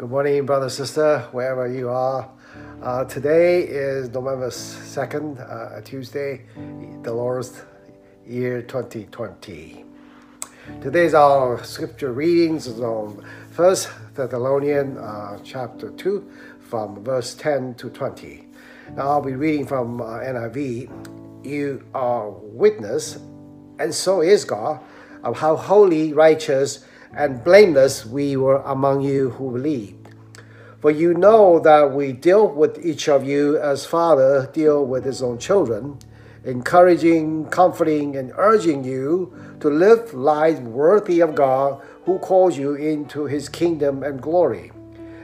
Good morning, brother, sister, wherever you are. Uh, today is November 2nd, uh, Tuesday, the year 2020. Today's our scripture readings is on First Thessalonians uh, chapter 2 from verse 10 to 20. Now I'll be reading from uh, NIV. You are witness, and so is God, of how holy, righteous, and blameless we were among you who believed. For you know that we deal with each of you as father deal with his own children, encouraging, comforting, and urging you to live lives worthy of God who calls you into his kingdom and glory.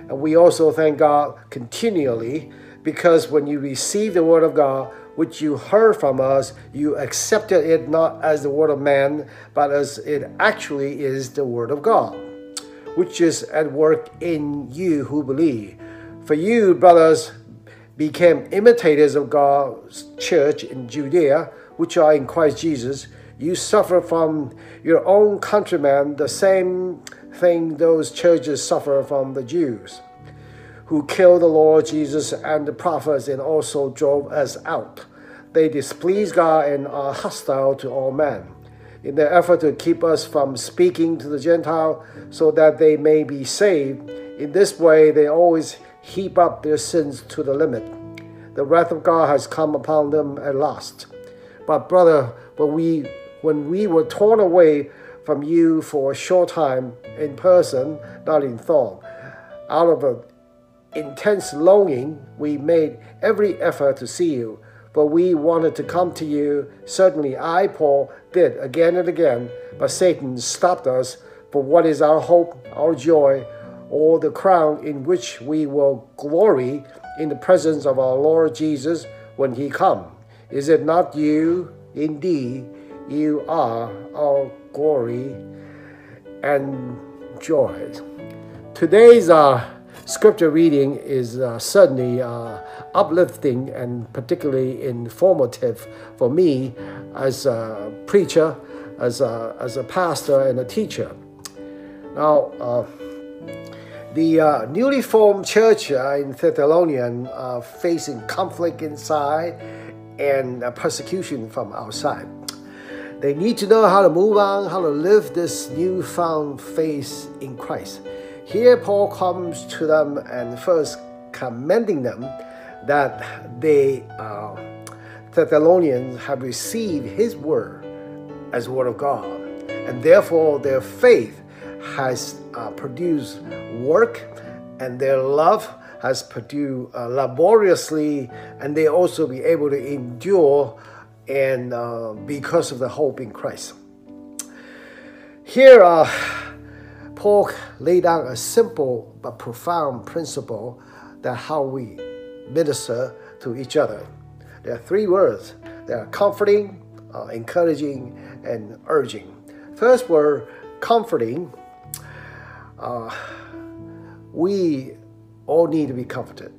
And we also thank God continually because when you receive the word of God, which you heard from us, you accepted it not as the word of man, but as it actually is the word of God, which is at work in you who believe. For you, brothers, became imitators of God's church in Judea, which are in Christ Jesus. You suffer from your own countrymen the same thing those churches suffer from the Jews who killed the Lord Jesus and the prophets and also drove us out. They displease God and are hostile to all men. In their effort to keep us from speaking to the Gentile so that they may be saved, in this way they always heap up their sins to the limit. The wrath of God has come upon them at last. But brother, when we when we were torn away from you for a short time in person, not in thought, out of a intense longing, we made every effort to see you, for we wanted to come to you. Certainly, I, Paul, did again and again, but Satan stopped us. For what is our hope, our joy, or the crown in which we will glory in the presence of our Lord Jesus when he come? Is it not you? Indeed, you are our glory and joy. Today's uh, scripture reading is uh, certainly uh, uplifting and particularly informative for me as a preacher, as a, as a pastor, and a teacher. Now, uh, the uh, newly formed church uh, in Thessalonian are facing conflict inside and uh, persecution from outside. They need to know how to move on, how to live this newfound faith in Christ. Here, Paul comes to them and first commending them that they, uh, Thessalonians, have received his word as word of God, and therefore their faith has uh, produced work, and their love has produced uh, laboriously, and they also be able to endure, and uh, because of the hope in Christ. Here, uh, Paul laid down a simple but profound principle that how we minister to each other. There are three words. They are comforting, uh, encouraging, and urging. First word, comforting. Uh, we all need to be comforted.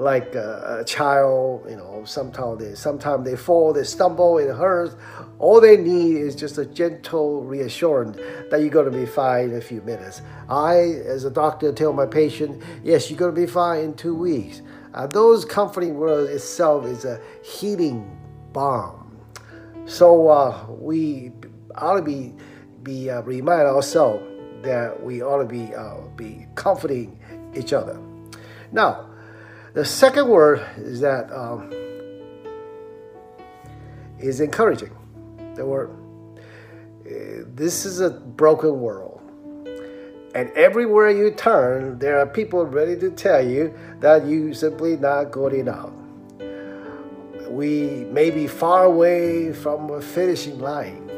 Like a, a child, you know, sometimes they sometimes they fall, they stumble, it hurts. All they need is just a gentle reassurance that you're going to be fine in a few minutes. I, as a doctor, tell my patient, yes, you're going to be fine in two weeks. Uh, those comforting words itself is a healing balm. So uh, we ought to be be uh, remind ourselves that we ought to be uh, be comforting each other. Now, the second word is that um, is encouraging. The word. Uh, this is a broken world. And everywhere you turn, there are people ready to tell you that you simply not good enough. We may be far away from a finishing line,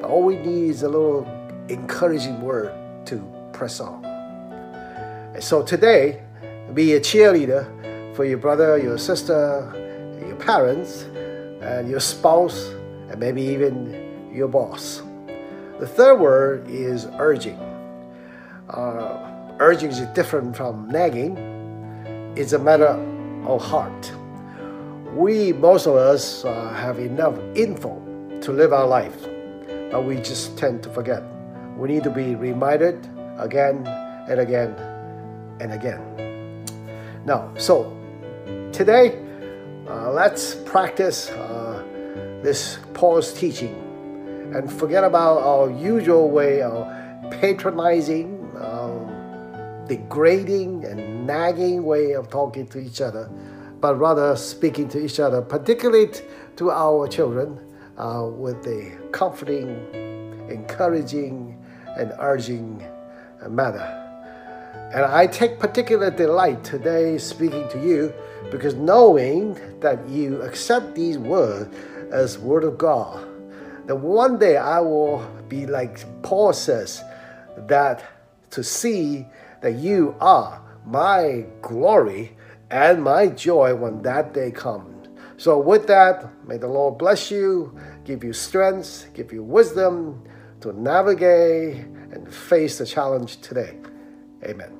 but all we need is a little encouraging word to press on. So today, be a cheerleader for your brother, your sister, your parents, and your spouse, and maybe even your boss. The third word is urging uh, urging is different from nagging. It's a matter of heart. We, most of us, uh, have enough info to live our life, but we just tend to forget. We need to be reminded again and again and again. Now, so today, uh, let's practice uh, this Paul's teaching and forget about our usual way of patronizing, um, degrading, and nagging way of talking to each other, but rather speaking to each other, particularly to our children, uh, with a comforting, encouraging, and urging manner. And I take particular delight today speaking to you because knowing that you accept these words as word of God, that one day I will be like Paul says, that to see that you are my glory and my joy when that day comes. So, with that, may the Lord bless you, give you strength, give you wisdom to navigate and face the challenge today. Amen.